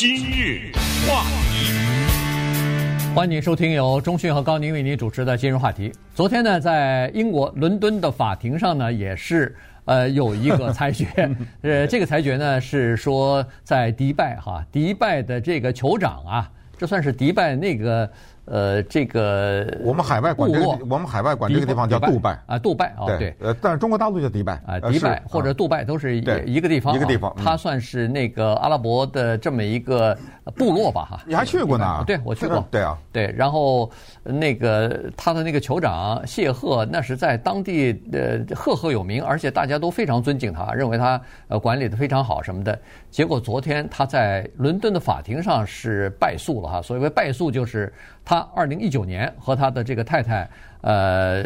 今日话题，欢迎收听由中讯和高宁为您主持的今日话题。昨天呢，在英国伦敦的法庭上呢，也是呃有一个裁决，呃，这个裁决呢是说在迪拜哈，迪拜的这个酋长啊，这算是迪拜那个。呃，这个我们海外管这个，我们海外管这个地方叫杜拜啊，杜拜啊，对，呃，但是中国大陆叫迪拜啊，迪拜或者杜拜都是一一个地方，一个地方，它算是那个阿拉伯的这么一个部落吧，哈。你还去过呢？对，我去过。对啊，对，然后那个他的那个酋长谢赫，那是在当地的赫赫有名，而且大家都非常尊敬他，认为他呃管理的非常好什么的。结果昨天他在伦敦的法庭上是败诉了哈，所谓败诉就是。他二零一九年和他的这个太太，呃，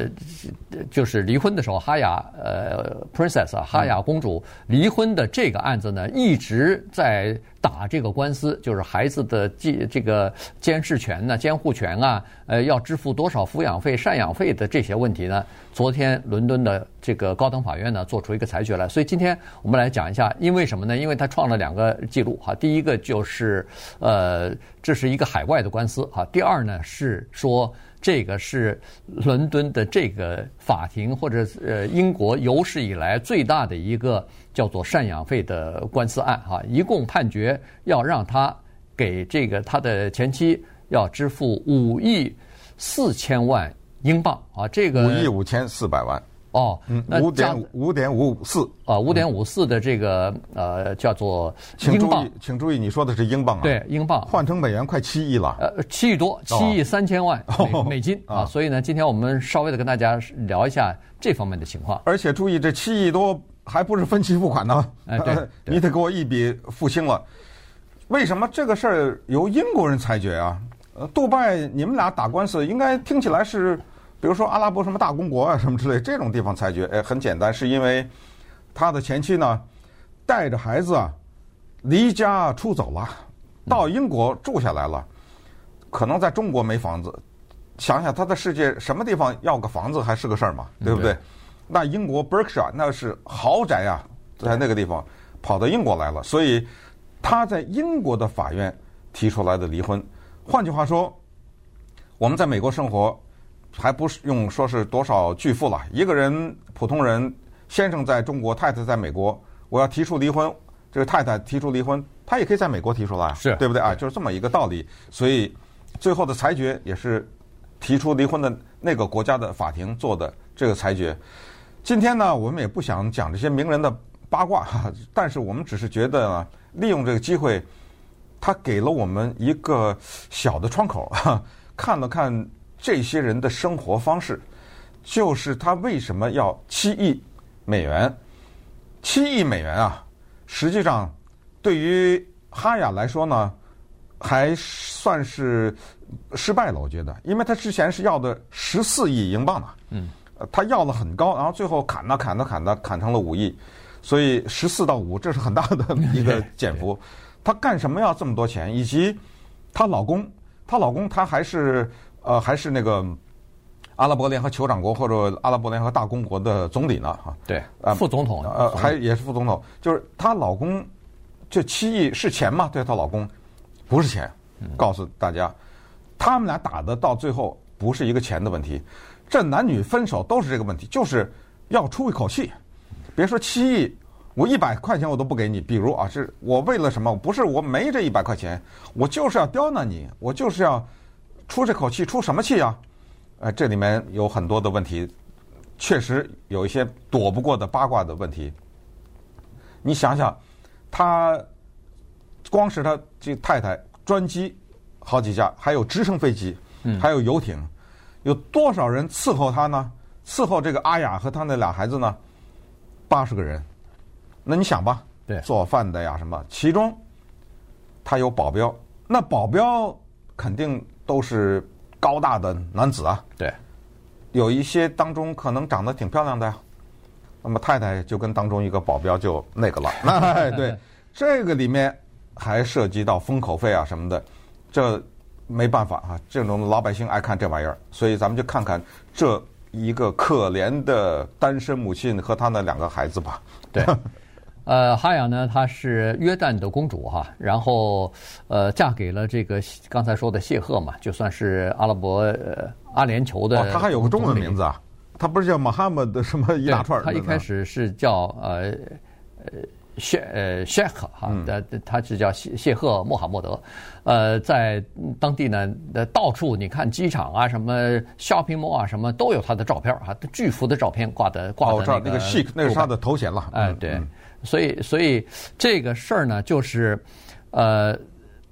就是离婚的时候，哈雅呃，Princess 啊，哈雅公主离婚的这个案子呢，一直在打这个官司，就是孩子的这这个监视权呢、监护权啊，呃，要支付多少抚养费、赡养费的这些问题呢？昨天伦敦的这个高等法院呢，做出一个裁决来，所以今天我们来讲一下，因为什么呢？因为他创了两个记录哈，第一个就是呃，这是一个海外的官司哈，第二呢。是说这个是伦敦的这个法庭，或者呃英国有史以来最大的一个叫做赡养费的官司案哈，一共判决要让他给这个他的前妻要支付五亿四千万英镑啊，这个五亿五千四百万。哦，那五点五点五四啊，五点五四的这个呃叫做英镑，请注意，请注意，你说的是英镑啊？对，英镑换成美元快七亿了，呃，七亿多，七亿三千万美美金啊。所以呢，今天我们稍微的跟大家聊一下这方面的情况。而且注意，这七亿多还不是分期付款呢，哎，对，你得给我一笔付清了。为什么这个事儿由英国人裁决啊？呃，杜拜你们俩打官司，应该听起来是。比如说阿拉伯什么大公国啊什么之类这种地方裁决，哎，很简单，是因为他的前妻呢带着孩子啊离家出走了，到英国住下来了，可能在中国没房子，想想他在世界什么地方要个房子还是个事儿嘛，对不对？那英国 Berkshire 那是豪宅呀，在那个地方跑到英国来了，所以他在英国的法院提出来的离婚。换句话说，我们在美国生活。还不是用说是多少巨富了，一个人普通人，先生在中国，太太在美国，我要提出离婚，这个太太提出离婚，他也可以在美国提出来，是对不对啊？就是这么一个道理。所以最后的裁决也是提出离婚的那个国家的法庭做的这个裁决。今天呢，我们也不想讲这些名人的八卦哈，但是我们只是觉得呢，利用这个机会，他给了我们一个小的窗口，看了看。这些人的生活方式，就是他为什么要七亿美元？七亿美元啊，实际上对于哈雅来说呢，还算是失败了。我觉得，因为他之前是要的十四亿英镑嘛，嗯，他要了很高，然后最后砍了砍了砍了，砍成了五亿，所以十四到五，这是很大的一个减幅。他干什么要这么多钱？以及她老公，她老公他还是。呃，还是那个阿拉伯联合酋长国或者阿拉伯联合大公国的总理呢？哈，对，呃，副总统，呃，还也是副总统，就是她老公这七亿是钱吗？对她老公不是钱，告诉大家，他们俩打的到最后不是一个钱的问题，这男女分手都是这个问题，就是要出一口气。别说七亿，我一百块钱我都不给你。比如啊，是我为了什么？不是我没这一百块钱，我就是要刁难你，我就是要。出这口气，出什么气啊？呃，这里面有很多的问题，确实有一些躲不过的八卦的问题。你想想，他光是他这太太专机好几架，还有直升飞机，还有游艇，有多少人伺候他呢？伺候这个阿雅和他那俩孩子呢？八十个人。那你想吧，对，做饭的呀什么，其中他有保镖，那保镖肯定。都是高大的男子啊，对，有一些当中可能长得挺漂亮的呀。那么太太就跟当中一个保镖就那个了，哎，对，这个里面还涉及到封口费啊什么的，这没办法啊，这种老百姓爱看这玩意儿，所以咱们就看看这一个可怜的单身母亲和她那两个孩子吧。对，呃，哈雅呢，她是约旦的公主哈，然后呃，嫁给了这个刚才说的谢赫嘛，就算是阿拉伯呃阿联酋的。哦，他还有个中文名字啊，他不是叫马哈默的什么一大串？他一开始是叫呃呃。谢呃谢赫哈，的他是叫谢谢赫穆罕默德，呃，在当地呢，到处你看机场啊，什么 shopping mall 啊，什么都有他的照片哈，巨幅的照片挂的挂的那个。那个 Sheikh 那是他的头衔了。哎，对，所以所以这个事儿呢，就是呃，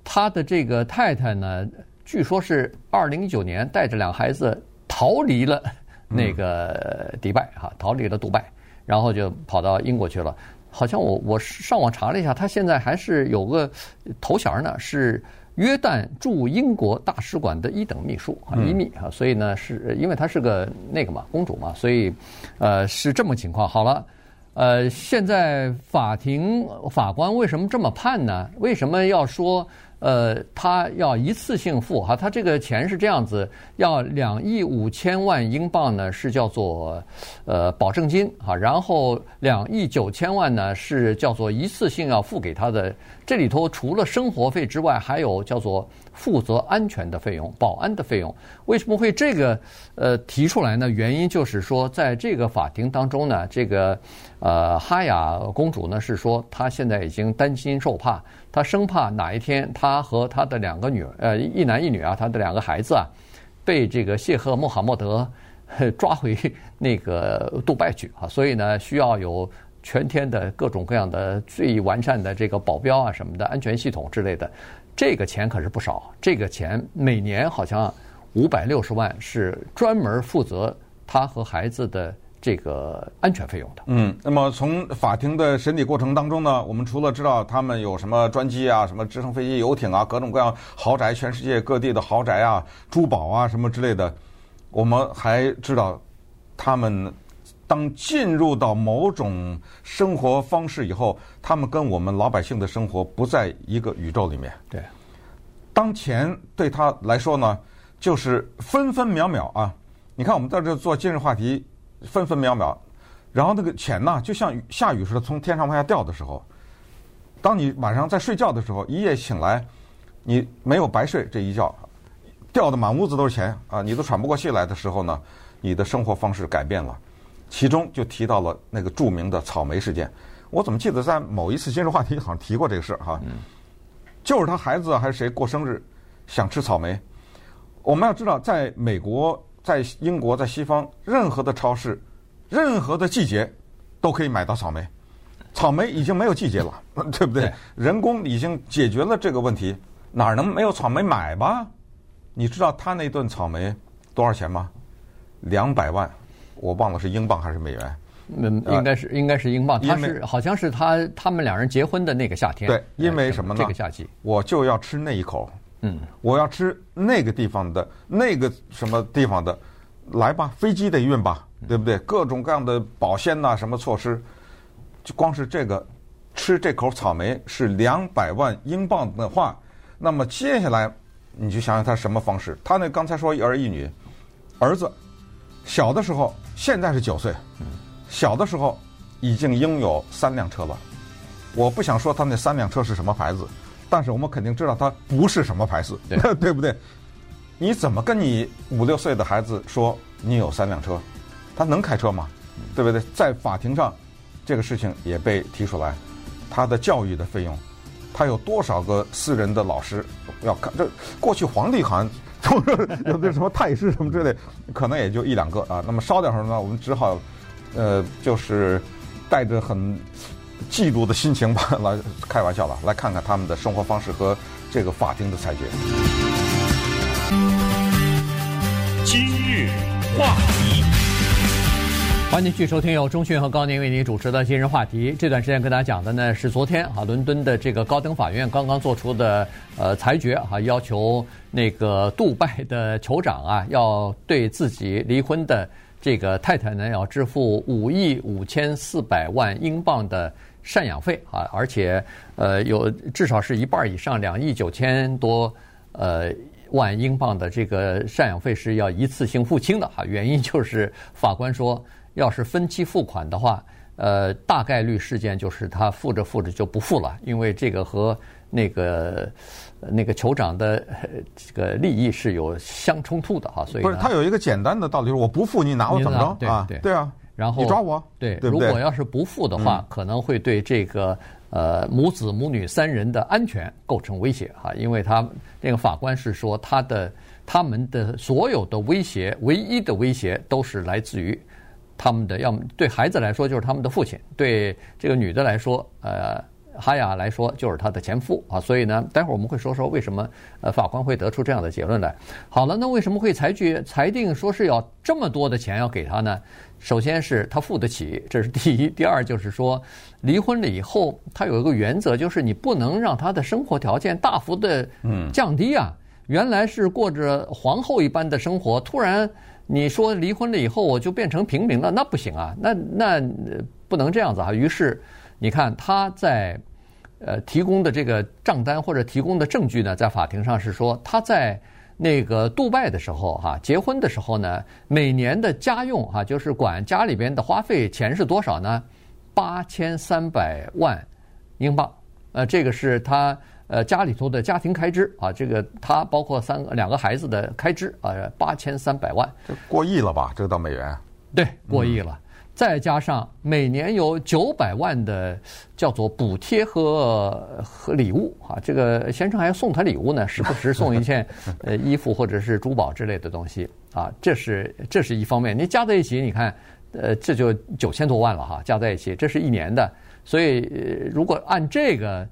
他的这个太太呢，据说是二零一九年带着两孩子逃离了那个迪拜哈，逃离了杜拜，然后就跑到英国去了。好像我我上网查了一下，他现在还是有个头衔呢，是约旦驻英国大使馆的一等秘书啊，一秘啊，所以呢，是因为他是个那个嘛，公主嘛，所以呃是这么情况。好了，呃，现在法庭法官为什么这么判呢？为什么要说？呃，他要一次性付哈，他这个钱是这样子，要两亿五千万英镑呢，是叫做呃保证金哈，然后两亿九千万呢是叫做一次性要付给他的。这里头除了生活费之外，还有叫做负责安全的费用、保安的费用。为什么会这个呃提出来呢？原因就是说，在这个法庭当中呢，这个呃哈雅公主呢是说，她现在已经担惊受怕。他生怕哪一天他和他的两个女儿，呃，一男一女啊，他的两个孩子啊，被这个谢赫穆罕默德抓回那个杜拜去啊，所以呢，需要有全天的各种各样的最完善的这个保镖啊什么的安全系统之类的，这个钱可是不少，这个钱每年好像五百六十万是专门负责他和孩子的。这个安全费用的，嗯，那么从法庭的审理过程当中呢，我们除了知道他们有什么专机啊、什么直升飞机、游艇啊、各种各样豪宅，全世界各地的豪宅啊、珠宝啊什么之类的，我们还知道他们当进入到某种生活方式以后，他们跟我们老百姓的生活不在一个宇宙里面。对，当前对他来说呢，就是分分秒秒啊！你看，我们在这做今日话题。分分秒秒，然后那个钱呢，就像下雨似的从天上往下掉的时候，当你晚上在睡觉的时候，一夜醒来，你没有白睡这一觉，掉的满屋子都是钱啊，你都喘不过气来的时候呢，你的生活方式改变了，其中就提到了那个著名的草莓事件。我怎么记得在某一次今日话题好像提过这个事儿哈？就是他孩子还是谁过生日想吃草莓，我们要知道在美国。在英国，在西方，任何的超市，任何的季节，都可以买到草莓。草莓已经没有季节了，对不对？对，人工已经解决了这个问题，哪儿能没有草莓买吧？你知道他那顿草莓多少钱吗？两百万，我忘了是英镑还是美元。嗯，应该是应该是英镑。他是好像是他他们两人结婚的那个夏天。对，因为什么呢？这个夏季，我就要吃那一口。嗯，我要吃那个地方的那个什么地方的，来吧，飞机得运吧，对不对？各种各样的保鲜呐，什么措施，就光是这个吃这口草莓是两百万英镑的话，那么接下来你就想想他什么方式？他那刚才说一儿一女，儿子小的时候现在是九岁，小的时候已经拥有三辆车了。我不想说他那三辆车是什么牌子。但是我们肯定知道它不是什么牌子，对，对不对？你怎么跟你五六岁的孩子说你有三辆车？他能开车吗？对不对？在法庭上，这个事情也被提出来，他的教育的费用，他有多少个私人的老师要看？这过去皇帝好像都 是有的什么太师什么之类，可能也就一两个啊。那么稍等会儿呢，我们只好呃，就是带着很。嫉妒的心情吧，来开玩笑了。来看看他们的生活方式和这个法庭的裁决。今日话题，欢迎继续收听由钟讯和高宁为您主持的今日话题。这段时间跟大家讲的呢是昨天啊，伦敦的这个高等法院刚刚做出的呃裁决啊，要求那个杜拜的酋长啊，要对自己离婚的这个太太呢，要支付五亿五千四百万英镑的。赡养费啊，而且呃有至少是一半以上，两亿九千多呃万英镑的这个赡养费是要一次性付清的哈。原因就是法官说，要是分期付款的话，呃，大概率事件就是他付着付着就不付了，因为这个和那个那个酋长的这个利益是有相冲突的哈，所以不是他有一个简单的道理，就是我不付你拿我怎么着啊？对对啊，然后你抓我，对，对对？如果要是不付的话，可能会对这个呃母子母女三人的安全构成威胁哈，因为他那个法官是说他的他们的所有的威胁，唯一的威胁都是来自于。他们的要么对孩子来说就是他们的父亲，对这个女的来说，呃，哈雅来说就是他的前夫啊。所以呢，待会儿我们会说说为什么呃法官会得出这样的结论来。好了，那为什么会裁决裁定说是要这么多的钱要给他呢？首先是他付得起，这是第一；第二就是说，离婚了以后，他有一个原则，就是你不能让他的生活条件大幅的嗯降低啊。原来是过着皇后一般的生活，突然。你说离婚了以后我就变成平民了，那不行啊，那那不能这样子啊。于是你看他在呃提供的这个账单或者提供的证据呢，在法庭上是说他在那个杜拜的时候哈，结婚的时候呢，每年的家用哈，就是管家里边的花费钱是多少呢？八千三百万英镑，呃，这个是他。呃，家里头的家庭开支啊，这个他包括三个两个孩子的开支啊，八千三百万，这过亿了吧？这个到美元，对，过亿了。嗯、再加上每年有九百万的叫做补贴和和礼物啊，这个先生还要送他礼物呢，时不时送一件 呃衣服或者是珠宝之类的东西啊，这是这是一方面。你加在一起，你看，呃，这就九千多万了哈，加在一起，这是一年的。所以，呃、如果按这个。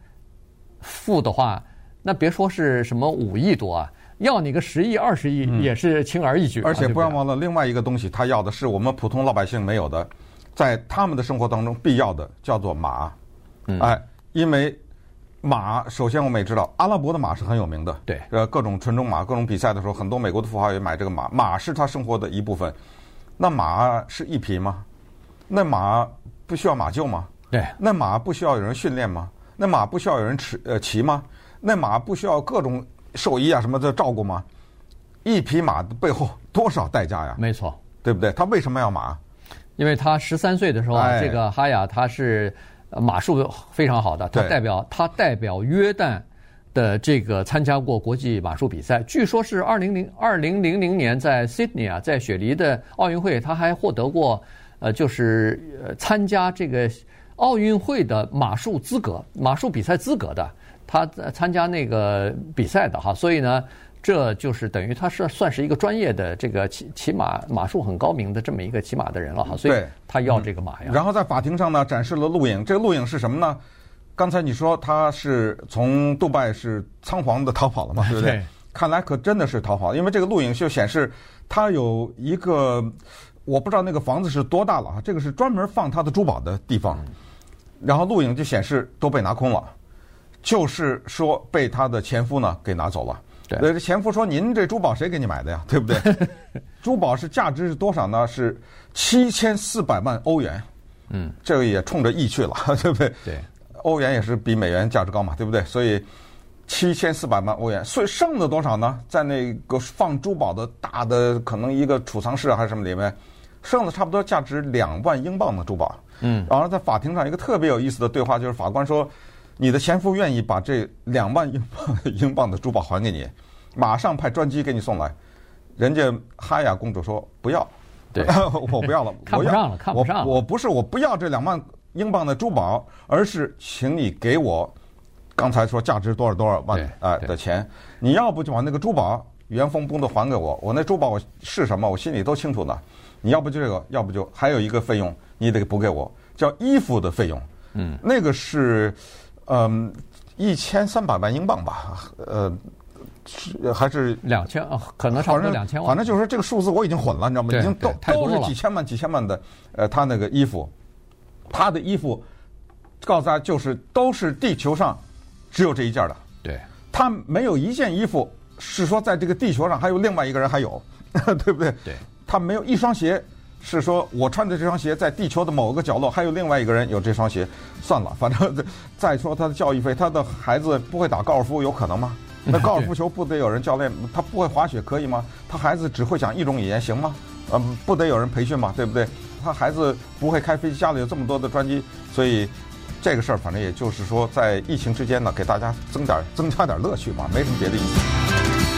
付的话，那别说是什么五亿多啊，要你个十亿、二十亿也是轻而易举。而且不要忘了另外一个东西，他要的是我们普通老百姓没有的，在他们的生活当中必要的叫做马。哎，因为马，首先我们也知道，阿拉伯的马是很有名的。对，呃，各种纯种马，各种比赛的时候，很多美国的富豪也买这个马。马是他生活的一部分。那马是一匹吗？那马不需要马厩吗？对。那马不需要有人训练吗？那马不需要有人骑呃骑吗？那马不需要各种兽医啊什么的照顾吗？一匹马的背后多少代价呀？没错，对不对？他为什么要马？因为他十三岁的时候这个哈雅他是马术非常好的，他代表他代表约旦的这个参加过国际马术比赛，据说是二零零二零零零年在 Sydney 啊，在雪梨的奥运会，他还获得过呃，就是呃参加这个。奥运会的马术资格，马术比赛资格的，他参加那个比赛的哈，所以呢，这就是等于他是算是一个专业的这个骑骑马马术很高明的这么一个骑马的人了哈，所以他要这个马呀。然后在法庭上呢，展示了录影，这个录影是什么呢？刚才你说他是从杜拜是仓皇的逃跑了嘛，对不对？看来可真的是逃跑，因为这个录影就显示他有一个，我不知道那个房子是多大了啊，这个是专门放他的珠宝的地方。然后录影就显示都被拿空了，就是说被他的前夫呢给拿走了。对，这前夫说：“您这珠宝谁给你买的呀？对不对？珠宝是价值是多少呢？是七千四百万欧元。嗯，这个也冲着亿去了，对不对？对，欧元也是比美元价值高嘛，对不对？所以七千四百万欧元，所以剩的多少呢？在那个放珠宝的大的可能一个储藏室还是什么里面，剩的差不多价值两万英镑的珠宝。”嗯，然后在法庭上一个特别有意思的对话，就是法官说：“你的前夫愿意把这两万英镑 英镑的珠宝还给你，马上派专机给你送来。”人家哈雅公主说：“不要，对，我不要了，看不上了，看不上了。我我不是我不要这两万英镑的珠宝，而是请你给我刚才说价值多少多少万啊的钱。你要不就把那个珠宝原封不动的还给我，我那珠宝我是什么，我心里都清楚的。你要不就这个，要不就还有一个费用。”你得补给我，叫衣服的费用，嗯，那个是，嗯，一千三百万英镑吧，呃，是还是两千啊？可能差不多两千万。反正就是说这个数字我已经混了，你知道吗？已经都都是几千万、几千万的。呃，他那个衣服，他的衣服，告诉大家就是都是地球上只有这一件的。对，他没有一件衣服是说在这个地球上还有另外一个人还有，对不对？对，他没有一双鞋。是说，我穿的这双鞋在地球的某个角落，还有另外一个人有这双鞋，算了，反正再说他的教育费，他的孩子不会打高尔夫，有可能吗？那高尔夫球不得有人教练？他不会滑雪可以吗？他孩子只会讲一种语言行吗？嗯，不得有人培训吗？对不对？他孩子不会开飞机，家里有这么多的专机，所以这个事儿反正也就是说，在疫情之间呢，给大家增点增加点乐趣嘛，没什么别的意思。